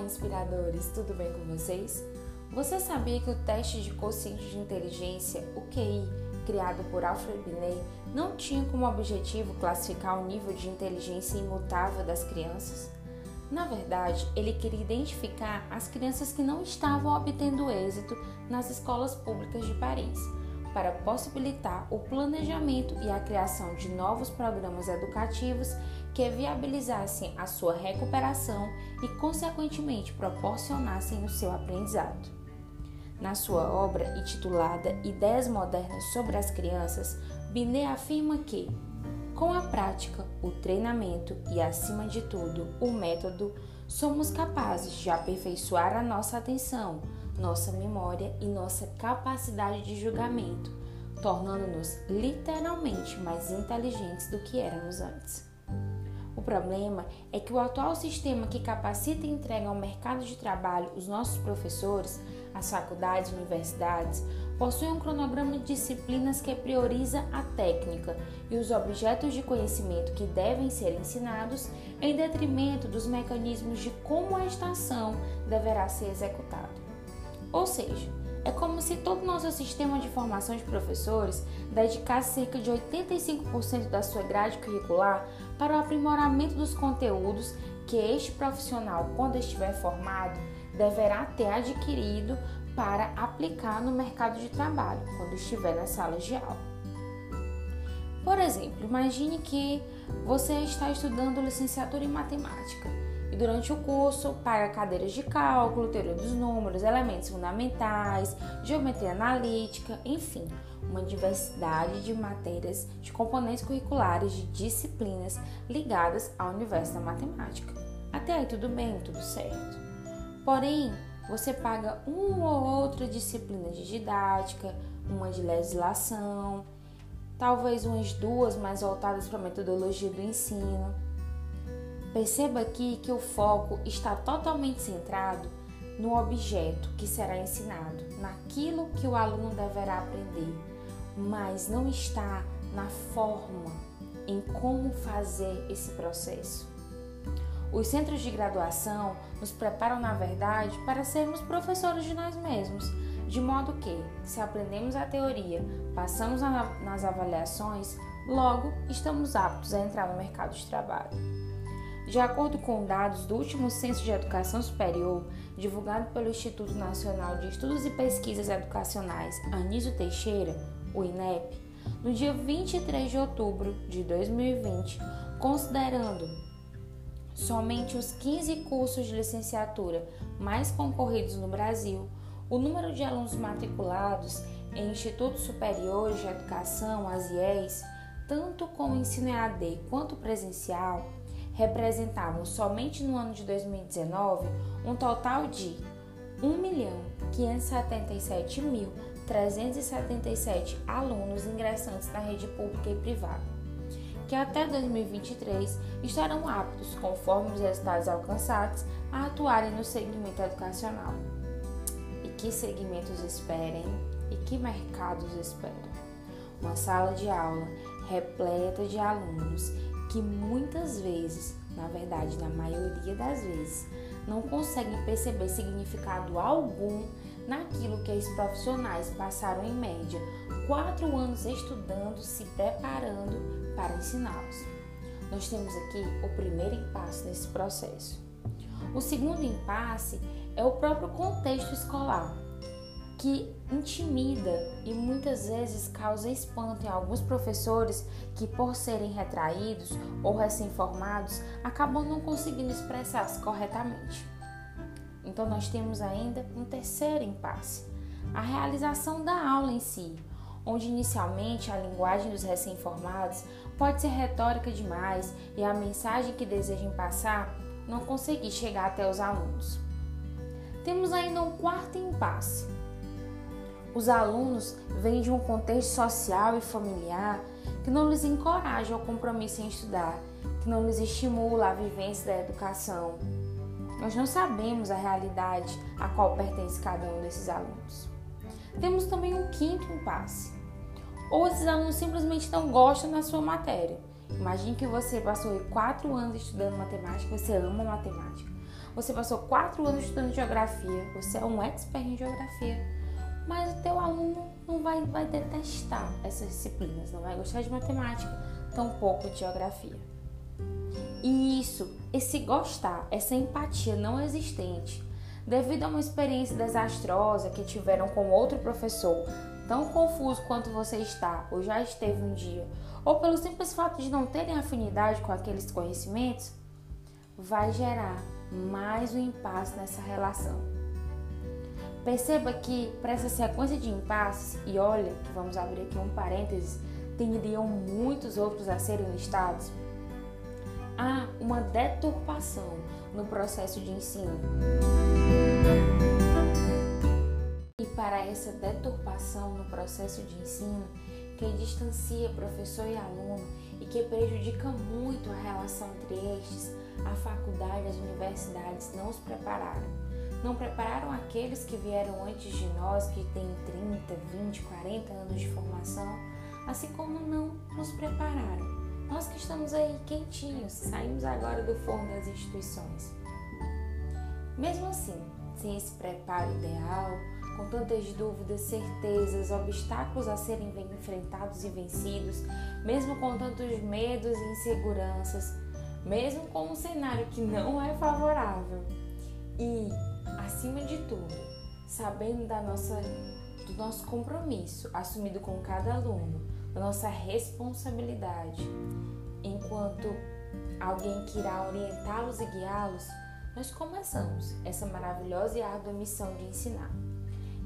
Inspiradores, tudo bem com vocês? Você sabia que o teste de quociente de inteligência, o QI, criado por Alfred Binet, não tinha como objetivo classificar o nível de inteligência imutável das crianças? Na verdade, ele queria identificar as crianças que não estavam obtendo êxito nas escolas públicas de Paris, para possibilitar o planejamento e a criação de novos programas educativos que viabilizassem a sua recuperação e, consequentemente, proporcionassem o seu aprendizado. Na sua obra intitulada Ideias Modernas sobre as Crianças, Binet afirma que, com a prática, o treinamento e, acima de tudo, o método, somos capazes de aperfeiçoar a nossa atenção, nossa memória e nossa capacidade de julgamento, tornando-nos literalmente mais inteligentes do que éramos antes. O problema é que o atual sistema que capacita e entrega ao mercado de trabalho os nossos professores, as faculdades e universidades, possui um cronograma de disciplinas que prioriza a técnica e os objetos de conhecimento que devem ser ensinados em detrimento dos mecanismos de como a estação deverá ser executada. Ou seja, é como se todo o nosso sistema de formação de professores dedicasse cerca de 85% da sua grade curricular para o aprimoramento dos conteúdos que este profissional, quando estiver formado, deverá ter adquirido para aplicar no mercado de trabalho, quando estiver nas salas de aula. Por exemplo, imagine que você está estudando licenciatura em matemática e durante o curso paga cadeiras de cálculo, teoria dos números, elementos fundamentais, geometria analítica, enfim, uma diversidade de matérias, de componentes curriculares, de disciplinas ligadas ao universo da matemática. Até aí tudo bem, tudo certo. Porém, você paga uma ou outra disciplina de didática, uma de legislação, talvez umas duas mais voltadas para a metodologia do ensino Perceba aqui que o foco está totalmente centrado no objeto que será ensinado, naquilo que o aluno deverá aprender, mas não está na forma, em como fazer esse processo. Os centros de graduação nos preparam, na verdade, para sermos professores de nós mesmos, de modo que, se aprendemos a teoria, passamos nas avaliações, logo estamos aptos a entrar no mercado de trabalho. De acordo com dados do último Censo de Educação Superior, divulgado pelo Instituto Nacional de Estudos e Pesquisas Educacionais Anísio Teixeira, o INEP, no dia 23 de outubro de 2020, considerando somente os 15 cursos de licenciatura mais concorridos no Brasil, o número de alunos matriculados em institutos superiores de educação, as IES, tanto com ensino EAD quanto presencial, representavam somente no ano de 2019 um total de 1.577.377 alunos ingressantes na rede pública e privada, que até 2023 estarão aptos, conforme os resultados alcançados, a atuarem no segmento educacional. E que segmentos esperem e que mercados esperam? Uma sala de aula repleta de alunos que muitas vezes, na verdade, na maioria das vezes, não conseguem perceber significado algum naquilo que os profissionais passaram em média quatro anos estudando, se preparando para ensiná-los. Nós temos aqui o primeiro impasse nesse processo. O segundo impasse é o próprio contexto escolar que intimida e muitas vezes causa espanto em alguns professores que, por serem retraídos ou recém-formados, acabam não conseguindo expressar-se corretamente. Então, nós temos ainda um terceiro impasse: a realização da aula em si, onde inicialmente a linguagem dos recém-formados pode ser retórica demais e a mensagem que desejam passar não conseguir chegar até os alunos. Temos ainda um quarto impasse os alunos vêm de um contexto social e familiar que não lhes encoraja ao compromisso em estudar, que não lhes estimula a vivência da educação. Nós não sabemos a realidade a qual pertence cada um desses alunos. Temos também um quinto impasse. Ou esses alunos simplesmente não gostam da sua matéria. Imagine que você passou quatro anos estudando matemática, você ama matemática. você passou quatro anos estudando geografia, você é um expert em geografia, mas o teu aluno não vai, vai detestar essas disciplinas, não vai gostar de matemática, tampouco de geografia. E isso, esse gostar, essa empatia não existente, devido a uma experiência desastrosa que tiveram com outro professor, tão confuso quanto você está, ou já esteve um dia, ou pelo simples fato de não terem afinidade com aqueles conhecimentos, vai gerar mais um impasse nessa relação. Perceba que para essa sequência de impasses, e olha que vamos abrir aqui um parênteses, teriam muitos outros a serem listados, há uma deturpação no processo de ensino. E para essa deturpação no processo de ensino, que distancia professor e aluno e que prejudica muito a relação entre estes, a faculdade e as universidades não os prepararam. Não prepararam aqueles que vieram antes de nós, que têm 30, 20, 40 anos de formação, assim como não nos prepararam. Nós que estamos aí quentinhos, saímos agora do forno das instituições. Mesmo assim, sem esse preparo ideal, com tantas dúvidas, certezas, obstáculos a serem enfrentados e vencidos, mesmo com tantos medos e inseguranças, mesmo com um cenário que não é favorável. E, acima de tudo, sabendo da nossa, do nosso compromisso assumido com cada aluno, da nossa responsabilidade, enquanto alguém que irá orientá-los e guiá-los, nós começamos essa maravilhosa e árdua missão de ensinar.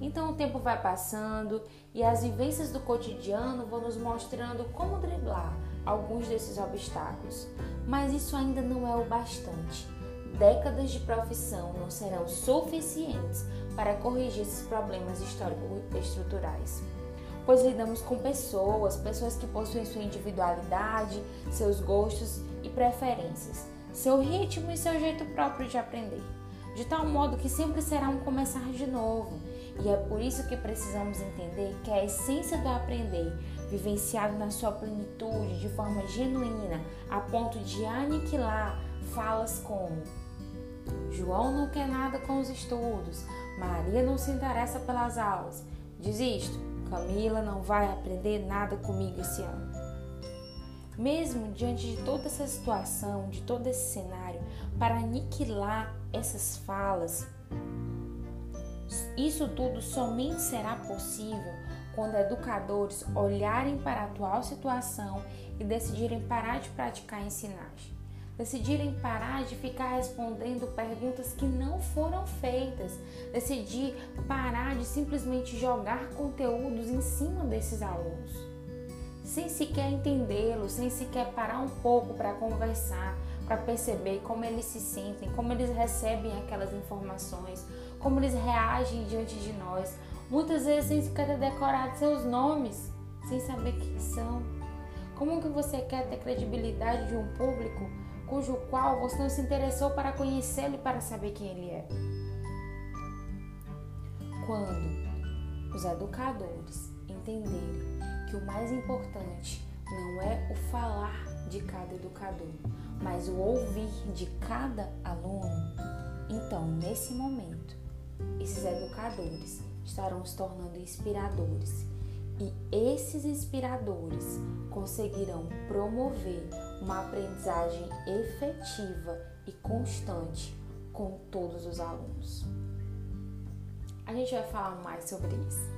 Então o tempo vai passando e as vivências do cotidiano vão nos mostrando como driblar alguns desses obstáculos. Mas isso ainda não é o bastante. Décadas de profissão não serão suficientes para corrigir esses problemas histórico-estruturais. Pois lidamos com pessoas, pessoas que possuem sua individualidade, seus gostos e preferências, seu ritmo e seu jeito próprio de aprender, de tal modo que sempre será um começar de novo e é por isso que precisamos entender que a essência do aprender, vivenciado na sua plenitude, de forma genuína, a ponto de aniquilar falas como João não quer nada com os estudos, Maria não se interessa pelas aulas, desisto, Camila não vai aprender nada comigo esse ano. Mesmo diante de toda essa situação, de todo esse cenário, para aniquilar essas falas, isso tudo somente será possível quando educadores olharem para a atual situação e decidirem parar de praticar ensinagem. Decidirem parar de ficar respondendo perguntas que não foram feitas. Decidir parar de simplesmente jogar conteúdos em cima desses alunos. Sem sequer entendê-los, sem sequer parar um pouco para conversar, para perceber como eles se sentem, como eles recebem aquelas informações, como eles reagem diante de nós, muitas vezes sem sequer ter decorado seus nomes, sem saber quem são. Como que você quer ter credibilidade de um público cujo qual você não se interessou para conhecê-lo e para saber quem ele é? Quando os educadores entenderem que o mais importante não é o falar de cada educador, mas o ouvir de cada aluno, então nesse momento esses educadores estarão se tornando inspiradores e esses inspiradores conseguirão promover uma aprendizagem efetiva e constante com todos os alunos. A gente vai falar mais sobre isso.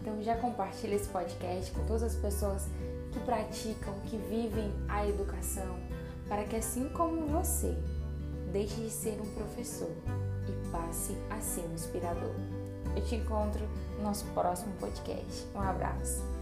Então já compartilhe esse podcast com todas as pessoas que praticam, que vivem a educação, para que assim como você, deixe de ser um professor e passe a ser um inspirador. Eu te encontro no nosso próximo podcast. Um abraço.